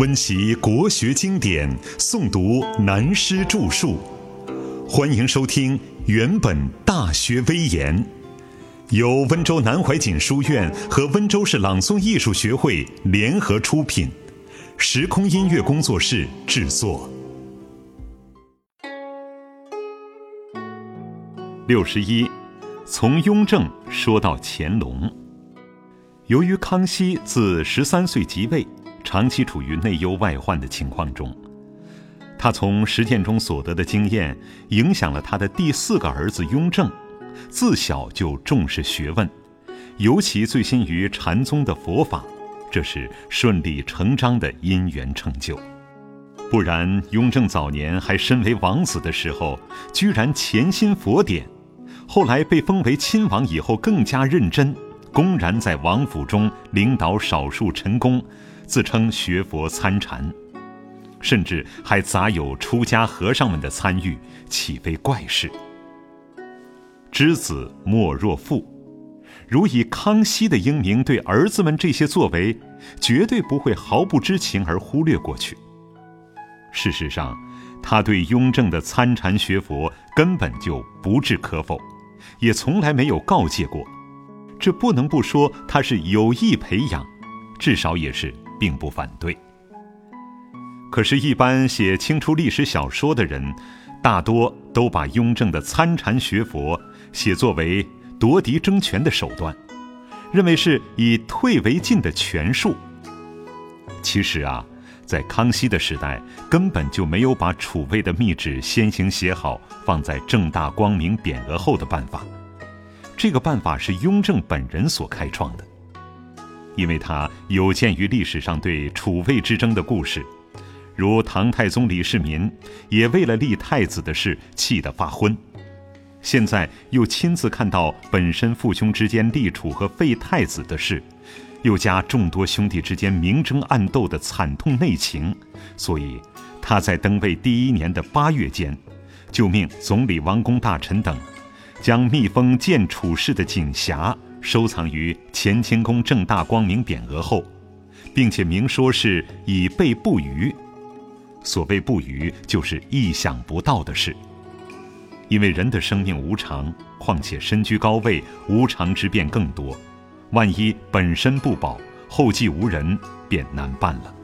温习国学经典，诵读南师著述。欢迎收听《原本大学威严》，由温州南怀瑾书院和温州市朗诵艺术学会联合出品，时空音乐工作室制作。六十一，从雍正说到乾隆。由于康熙自十三岁即位。长期处于内忧外患的情况中，他从实践中所得的经验，影响了他的第四个儿子雍正，自小就重视学问，尤其醉心于禅宗的佛法，这是顺理成章的因缘成就。不然，雍正早年还身为王子的时候，居然潜心佛典；后来被封为亲王以后，更加认真，公然在王府中领导少数臣工。自称学佛参禅，甚至还杂有出家和尚们的参与，岂非怪事？知子莫若父，如以康熙的英明对儿子们这些作为，绝对不会毫不知情而忽略过去。事实上，他对雍正的参禅学佛根本就不置可否，也从来没有告诫过。这不能不说他是有意培养，至少也是。并不反对。可是，一般写清初历史小说的人，大多都把雍正的参禅学佛写作为夺嫡争权的手段，认为是以退为进的权术。其实啊，在康熙的时代，根本就没有把储位的密旨先行写好，放在正大光明匾额后的办法。这个办法是雍正本人所开创的。因为他有鉴于历史上对储位之争的故事，如唐太宗李世民也为了立太子的事气得发昏，现在又亲自看到本身父兄之间立储和废太子的事，又加众多兄弟之间明争暗斗的惨痛内情，所以他在登位第一年的八月间，就命总理王公大臣等，将密封建储事的锦匣。收藏于乾清宫正大光明匾额后，并且明说是以备不虞。所谓不虞，就是意想不到的事。因为人的生命无常，况且身居高位，无常之变更多。万一本身不保，后继无人，便难办了。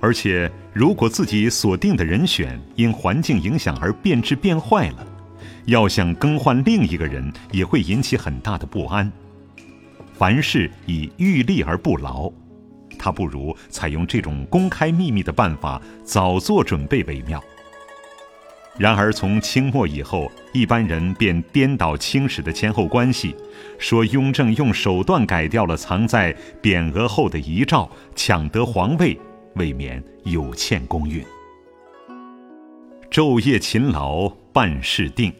而且，如果自己所定的人选因环境影响而变质变坏了，要想更换另一个人，也会引起很大的不安。凡事以欲立而不劳，他不如采用这种公开秘密的办法，早做准备为妙。然而从清末以后，一般人便颠倒清史的前后关系，说雍正用手段改掉了藏在匾额后的遗诏，抢得皇位，未免有欠公允。昼夜勤劳，办事定。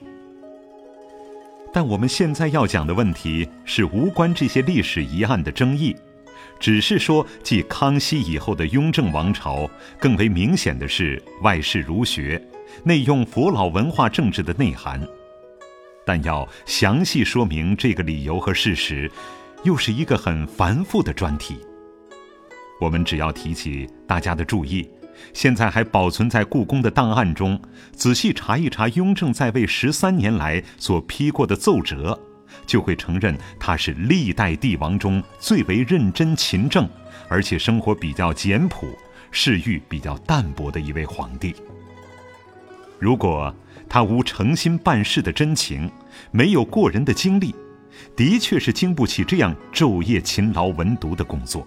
但我们现在要讲的问题是无关这些历史疑案的争议，只是说继康熙以后的雍正王朝更为明显的是外事儒学，内用佛老文化政治的内涵。但要详细说明这个理由和事实，又是一个很繁复的专题。我们只要提起大家的注意。现在还保存在故宫的档案中，仔细查一查雍正在位十三年来所批过的奏折，就会承认他是历代帝王中最为认真勤政，而且生活比较简朴、嗜欲比较淡薄的一位皇帝。如果他无诚心办事的真情，没有过人的经历，的确是经不起这样昼夜勤劳文读的工作。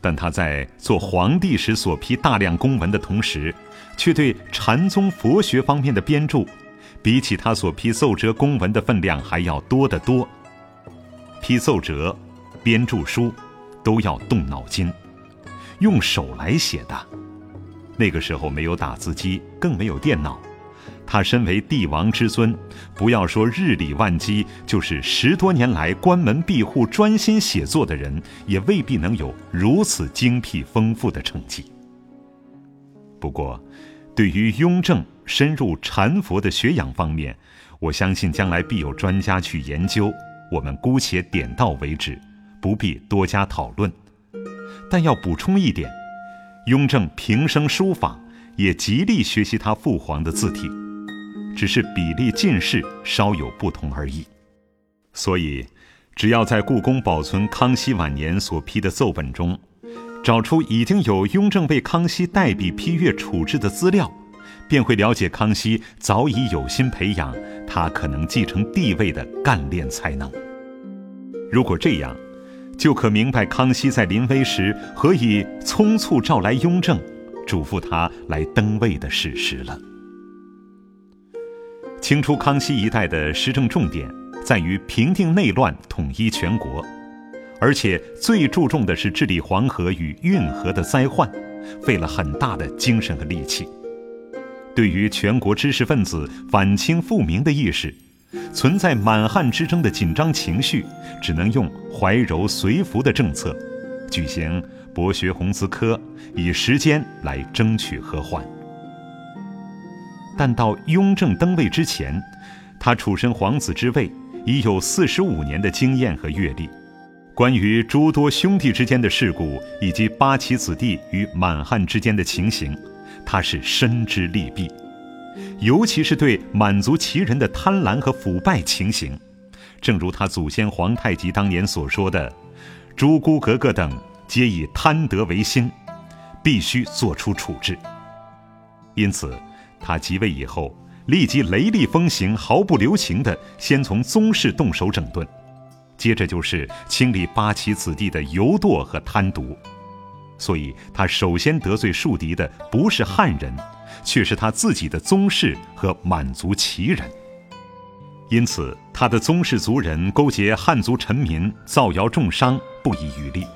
但他在做皇帝时所批大量公文的同时，却对禅宗佛学方面的编著，比起他所批奏折公文的分量还要多得多。批奏折、编著书，都要动脑筋，用手来写的。那个时候没有打字机，更没有电脑。他身为帝王之尊，不要说日理万机，就是十多年来关门闭户专心写作的人，也未必能有如此精辟丰富的成绩。不过，对于雍正深入禅佛的学养方面，我相信将来必有专家去研究。我们姑且点到为止，不必多加讨论。但要补充一点，雍正平生书法，也极力学习他父皇的字体，只是比例近似，稍有不同而已。所以，只要在故宫保存康熙晚年所批的奏本中，找出已经有雍正为康熙代笔批阅处置的资料，便会了解康熙早已有心培养他可能继承帝位的干练才能。如果这样，就可明白康熙在临危时何以匆促召来雍正，嘱咐他来登位的事实了。清初康熙一代的施政重点在于平定内乱、统一全国，而且最注重的是治理黄河与运河的灾患，费了很大的精神和力气。对于全国知识分子反清复明的意识。存在满汉之争的紧张情绪，只能用怀柔随服的政策，举行博学鸿词科，以时间来争取和缓。但到雍正登位之前，他处身皇子之位，已有四十五年的经验和阅历，关于诸多兄弟之间的事故，以及八旗子弟与满汉之间的情形，他是深知利弊。尤其是对满族旗人的贪婪和腐败情形，正如他祖先皇太极当年所说的：“诸姑格格等皆以贪得为心，必须做出处置。”因此，他即位以后，立即雷厉风行，毫不留情地先从宗室动手整顿，接着就是清理八旗子弟的游惰和贪渎。所以，他首先得罪树敌的不是汉人。却是他自己的宗室和满族旗人，因此他的宗室族人勾结汉族臣民，造谣重伤，不遗余力，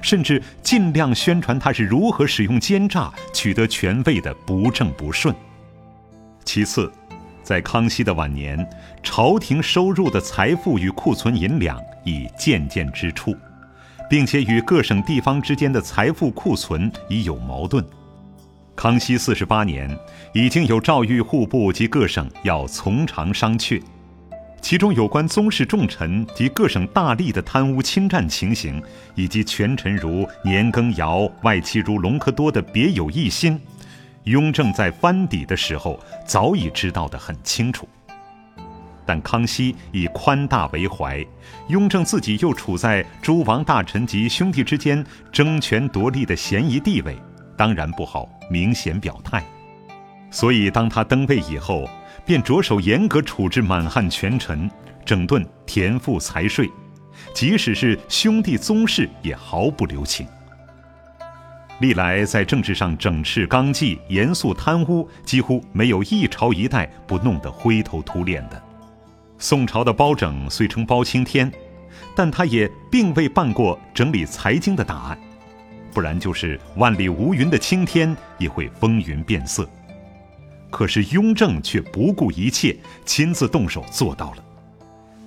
甚至尽量宣传他是如何使用奸诈取得权位的不正不顺。其次，在康熙的晚年，朝廷收入的财富与库存银两已渐渐支出，并且与各省地方之间的财富库存已有矛盾。康熙四十八年，已经有诏谕户部及各省要从长商榷，其中有关宗室重臣及各省大吏的贪污侵占情形，以及权臣如年羹尧、外戚如隆科多的别有一心，雍正在藩邸的时候早已知道得很清楚。但康熙以宽大为怀，雍正自己又处在诸王大臣及兄弟之间争权夺利的嫌疑地位。当然不好明显表态，所以当他登位以后，便着手严格处置满汉权臣，整顿田赋财税，即使是兄弟宗室也毫不留情。历来在政治上整治纲纪、严肃贪污，几乎没有一朝一代不弄得灰头土脸的。宋朝的包拯虽称包青天，但他也并未办过整理财经的大案。不然就是万里无云的青天也会风云变色。可是雍正却不顾一切，亲自动手做到了。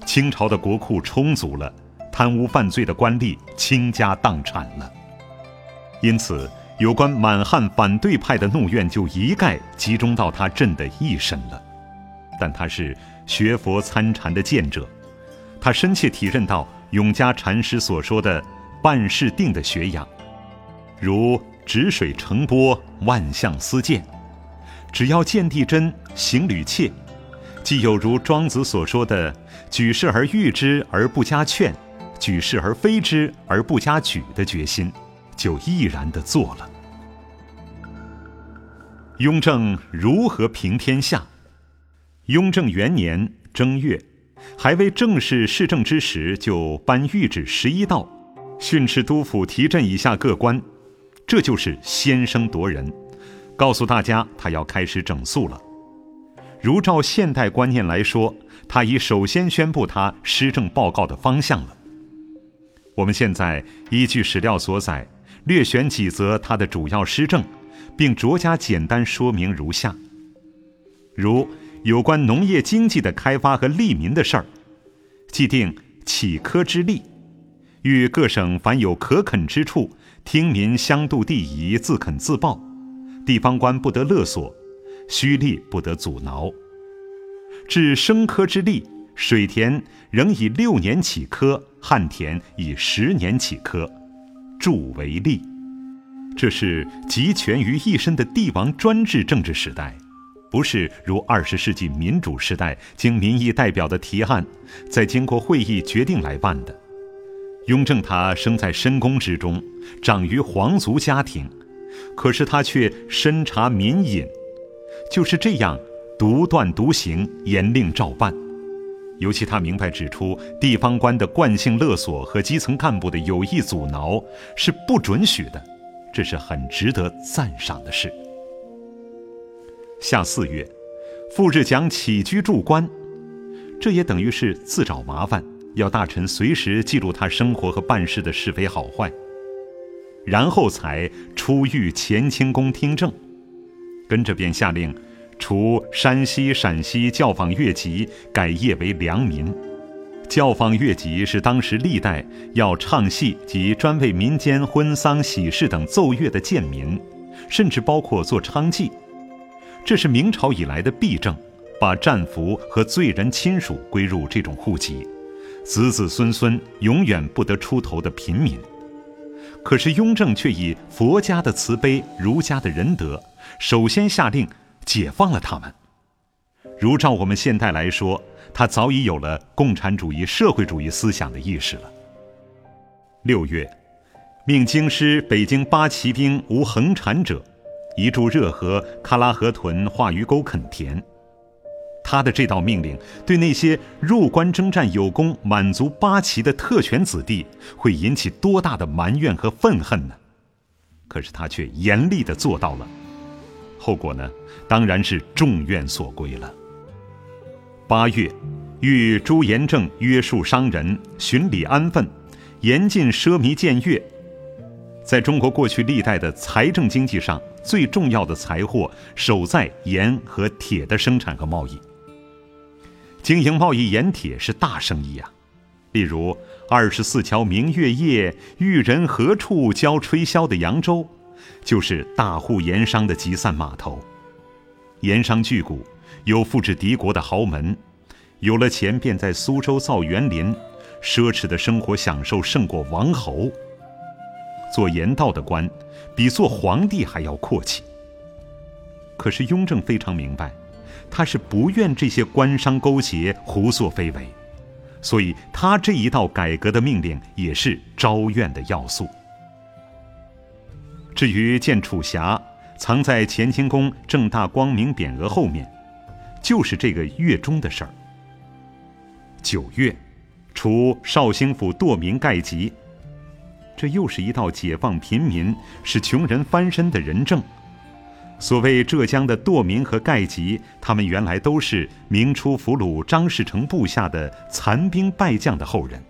清朝的国库充足了，贪污犯罪的官吏倾家荡产了。因此，有关满汉反对派的怒怨就一概集中到他朕的一身了。但他是学佛参禅的见者，他深切体认到永嘉禅师所说的“半世定”的学养。如止水成波，万象思见。只要见地真，行履切，既有如庄子所说的“举事而誉之而不加劝，举事而非之而不加沮”的决心，就毅然地做了。雍正如何平天下？雍正元年正月，还未正式施政之时，就颁谕旨十一道，训斥督府提镇以下各官。这就是先声夺人，告诉大家他要开始整肃了。如照现代观念来说，他已首先宣布他施政报告的方向了。我们现在依据史料所载，略选几则他的主要施政，并着加简单说明如下：如有关农业经济的开发和利民的事儿，既定起科之例，欲各省凡有可垦之处。听民相度地宜，自垦自报，地方官不得勒索，虚吏不得阻挠。至生科之例，水田仍以六年起科，旱田以十年起科，助为利。这是集权于一身的帝王专制政治时代，不是如二十世纪民主时代经民意代表的提案，再经过会议决定来办的。雍正他生在深宫之中，长于皇族家庭，可是他却深察民隐，就是这样独断独行，严令照办。尤其他明白指出，地方官的惯性勒索和基层干部的有意阻挠是不准许的，这是很值得赞赏的事。夏四月，赴日讲起居住官，这也等于是自找麻烦。要大臣随时记录他生活和办事的是非好坏，然后才出御乾清宫听政。跟着便下令，除山西、陕西教坊乐籍，改业为良民。教坊乐籍是当时历代要唱戏及专为民间婚丧喜事等奏乐的贱民，甚至包括做娼妓。这是明朝以来的弊政，把战俘和罪人亲属归入这种户籍。子子孙孙永远不得出头的平民，可是雍正却以佛家的慈悲、儒家的仁德，首先下令解放了他们。如照我们现代来说，他早已有了共产主义、社会主义思想的意识了。六月，命京师北京八旗兵无恒产者，移驻热河、喀拉河屯、化鱼沟垦田。他的这道命令，对那些入关征战有功、满族八旗的特权子弟，会引起多大的埋怨和愤恨呢？可是他却严厉地做到了，后果呢，当然是众怨所归了。八月，谕朱延政约束商人，循礼安分，严禁奢靡僭越。在中国过去历代的财政经济上，最重要的财货守在盐和铁的生产和贸易。经营贸易盐铁是大生意啊，例如二十四桥明月夜，玉人何处教吹箫的扬州，就是大户盐商的集散码头。盐商巨贾有富至敌国的豪门，有了钱便在苏州造园林，奢侈的生活享受胜过王侯。做盐道的官，比做皇帝还要阔气。可是雍正非常明白。他是不愿这些官商勾结、胡作非为，所以他这一道改革的命令也是招怨的要素。至于见楚霞藏在乾清宫正大光明匾额后面，就是这个月中的事儿。九月，除绍兴府堕民盖籍，这又是一道解放贫民、使穷人翻身的仁政。所谓浙江的堕民和盖籍，他们原来都是明初俘虏张士诚部下的残兵败将的后人，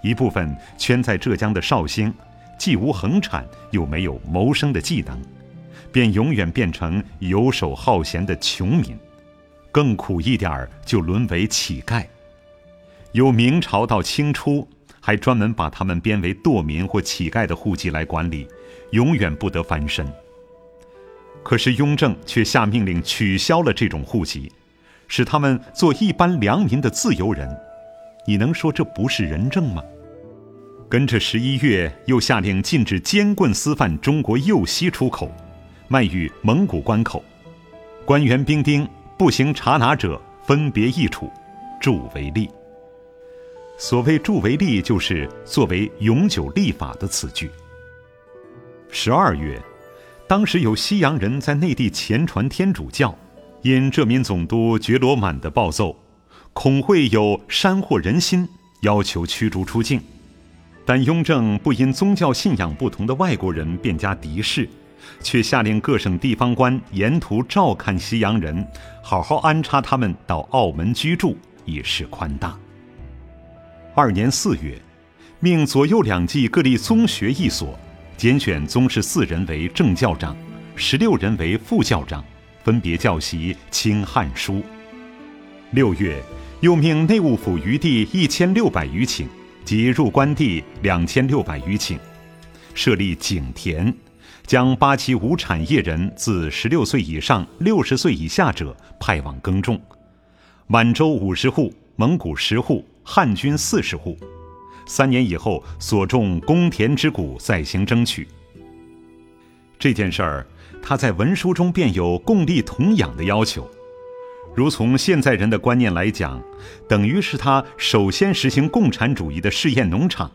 一部分圈在浙江的绍兴，既无横产，又没有谋生的技能，便永远变成游手好闲的穷民，更苦一点儿就沦为乞丐。由明朝到清初，还专门把他们编为堕民或乞丐的户籍来管理，永远不得翻身。可是雍正却下命令取消了这种户籍，使他们做一般良民的自由人。你能说这不是仁政吗？跟着十一月又下令禁止尖棍私贩中国右西出口，卖于蒙古关口。官员兵丁不行查拿者，分别议处，助为例。所谓助为例，就是作为永久立法的词句。十二月。当时有西洋人在内地前传天主教，因这名总督觉罗满的暴奏，恐会有煽惑人心，要求驱逐出境。但雍正不因宗教信仰不同的外国人便加敌视，却下令各省地方官沿途照看西洋人，好好安插他们到澳门居住，以示宽大。二年四月，命左右两季各立宗学一所。拣选宗室四人为正教长，十六人为副教长，分别教习清汉书。六月，又命内务府余地一千六百余顷，即入关地两千六百余顷，设立井田，将八旗无产业人自十六岁以上六十岁以下者派往耕种。满洲五十户，蒙古十户，汉军四十户。三年以后，所种公田之谷再行争取。这件事儿，他在文书中便有共立同养的要求。如从现在人的观念来讲，等于是他首先实行共产主义的试验农场。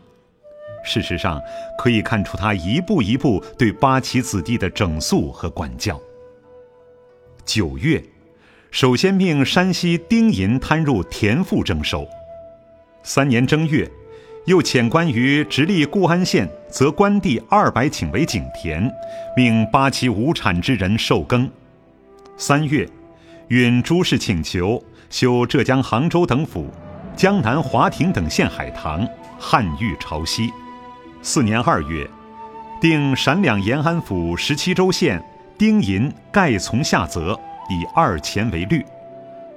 事实上，可以看出他一步一步对八旗子弟的整肃和管教。九月，首先命山西丁银摊入田赋征收。三年正月，又遣官于直隶固安县，择官地二百顷为井田，命八旗无产之人受耕。三月，允诸事请求，修浙江杭州等府、江南华亭等县海棠，汉御朝夕。四年二月，定陕两延安府十七州县。丁银盖从下泽，以二钱为率。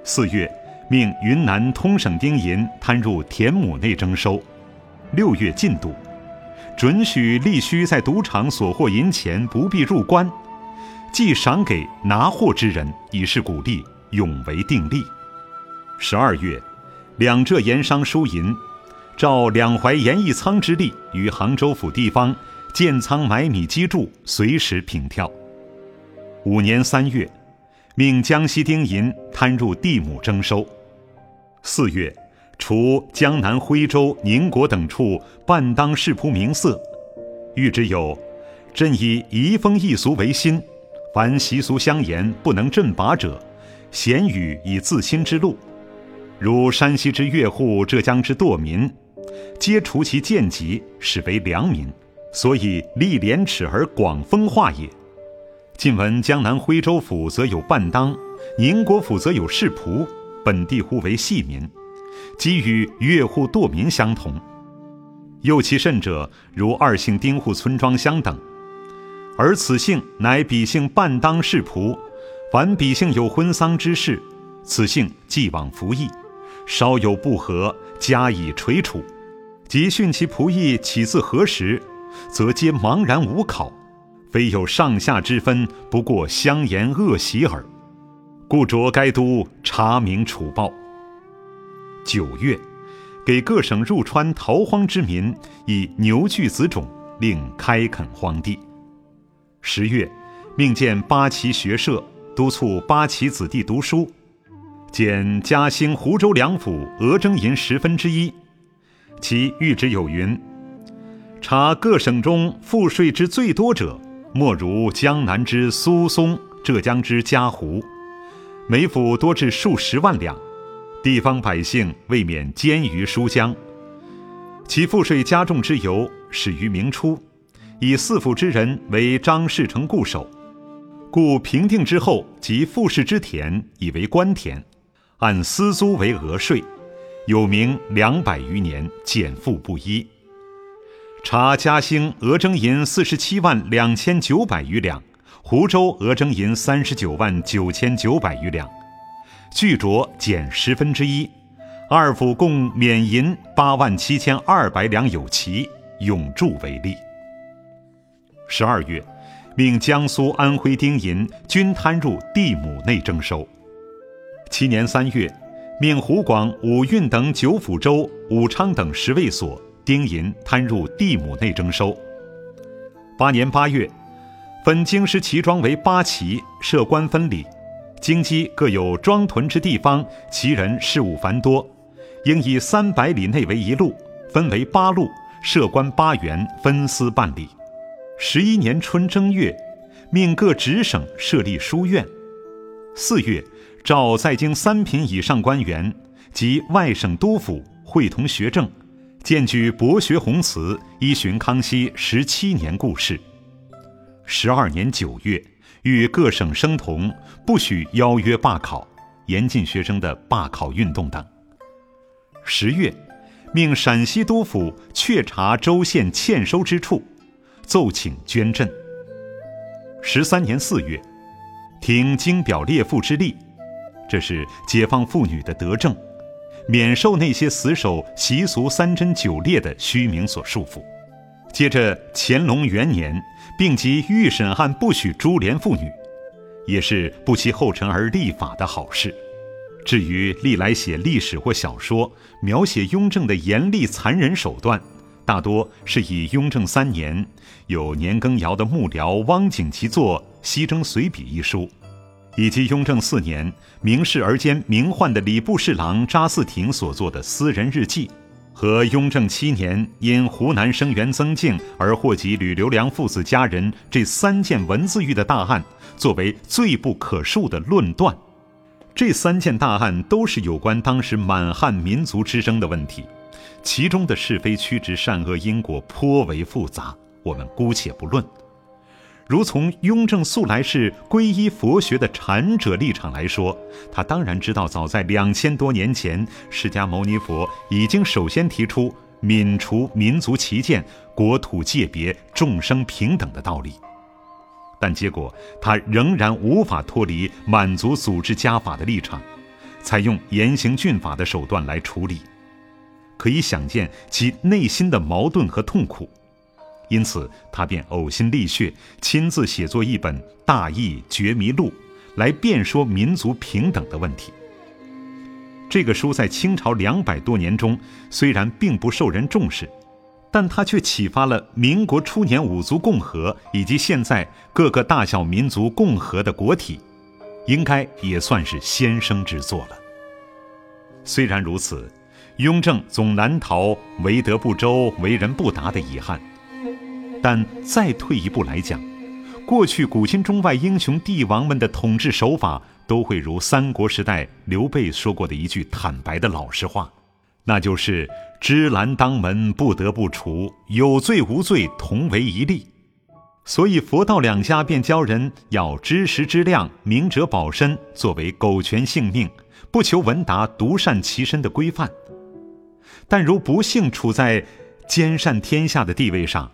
四月，命云南通省丁银摊入田亩内征收。六月进度，准许吏须在赌场所获银钱不必入关，既赏给拿货之人，以示鼓励，永为定例。十二月，两浙盐商输银，照两淮盐一仓之例，于杭州府地方建仓买米积贮，随时平跳。五年三月，命江西丁银摊入地亩征收。四月，除江南徽州、宁国等处半当世仆名色，谕之有：朕以移风易俗为心，凡习俗相沿不能振拔者，咸与以自新之路。如山西之越户、浙江之堕民，皆除其贱籍，使为良民，所以立廉耻而广风化也。近闻江南徽州府则有半当，宁国府则有世仆，本地户为细民，即与越户堕民相同。又其甚者，如二姓丁户村庄相等，而此姓乃彼姓半当世仆，凡彼姓有婚丧之事，此姓既往服役，稍有不和，加以垂处，即训其仆役起自何时，则皆茫然无考。非有上下之分，不过相言恶习耳，故着该都查明处报。九月，给各省入川逃荒之民以牛具子种，令开垦荒地。十月，命建八旗学社，督促八旗子弟读书，减嘉兴、湖州两府额征银十分之一。其谕旨有云：查各省中赋税之最多者。莫如江南之苏松，浙江之嘉湖，每府多至数十万两，地方百姓未免奸于书江。其赋税加重之由始于明初，以四府之人为张士诚固守，故平定之后，即复氏之田以为官田，按私租为额税，有名两百余年，减赋不一。查嘉兴额征银四十七万两千九百余两，湖州额征银三十九万九千九百余两，据着减十分之一，二府共免银八万七千二百两有奇，永铸为例。十二月，命江苏、安徽丁银均摊入地亩内征收。七年三月，命湖广、武运等九府州、武昌等十卫所。丁银摊入地亩内征收。八年八月，分京师齐庄为八旗，设官分理。京畿各有庄屯之地方，其人事务繁多，应以三百里内为一路，分为八路，设官八员，分司办理。十一年春正月，命各直省设立书院。四月，召在京三品以上官员及外省督府会同学政。荐举博学宏词，依循康熙十七年故事。十二年九月，与各省生同不许邀约罢考，严禁学生的罢考运动等。十月，命陕西督府确查州县欠收之处，奏请捐赈。十三年四月，听京表列赋之例，这是解放妇女的德政。免受那些死守习俗三贞九烈的虚名所束缚。接着乾隆元年，并即御审案不许株连妇女，也是不期后尘而立法的好事。至于历来写历史或小说描写雍正的严厉残忍手段，大多是以雍正三年有年羹尧的幕僚汪景祺作《西征随笔》一书，以及雍正四年名士而兼名宦的礼部侍郎查嗣庭所作的私人日记，和雍正七年因湖南生员曾静而祸及吕留良父子家人这三件文字狱的大案，作为罪不可恕的论断。这三件大案都是有关当时满汉民族之争的问题。其中的是非曲直、善恶因果颇为复杂，我们姑且不论。如从雍正素来是皈依佛学的禅者立场来说，他当然知道，早在两千多年前，释迦牟尼佛已经首先提出泯除民族歧见、国土界别、众生平等的道理。但结果，他仍然无法脱离满族组织家法的立场，采用严刑峻法的手段来处理。可以想见其内心的矛盾和痛苦，因此他便呕心沥血，亲自写作一本《大义觉迷录》，来辩说民族平等的问题。这个书在清朝两百多年中虽然并不受人重视，但它却启发了民国初年五族共和以及现在各个大小民族共和的国体，应该也算是先生之作了。虽然如此。雍正总难逃为德不周、为人不达的遗憾，但再退一步来讲，过去古今中外英雄帝王们的统治手法，都会如三国时代刘备说过的一句坦白的老实话，那就是“芝兰当门，不得不除；有罪无罪，同为一例”。所以佛道两家便教人要知时知量，明哲保身，作为苟全性命、不求闻达、独善其身的规范。但如不幸处在兼善天下的地位上，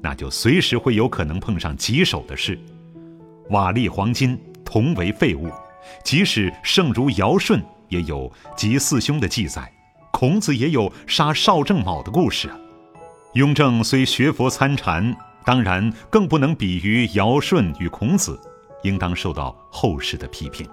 那就随时会有可能碰上棘手的事。瓦砾黄金同为废物，即使圣如尧舜也有及四兄的记载，孔子也有杀少正卯的故事啊。雍正虽学佛参禅，当然更不能比于尧舜与孔子，应当受到后世的批评。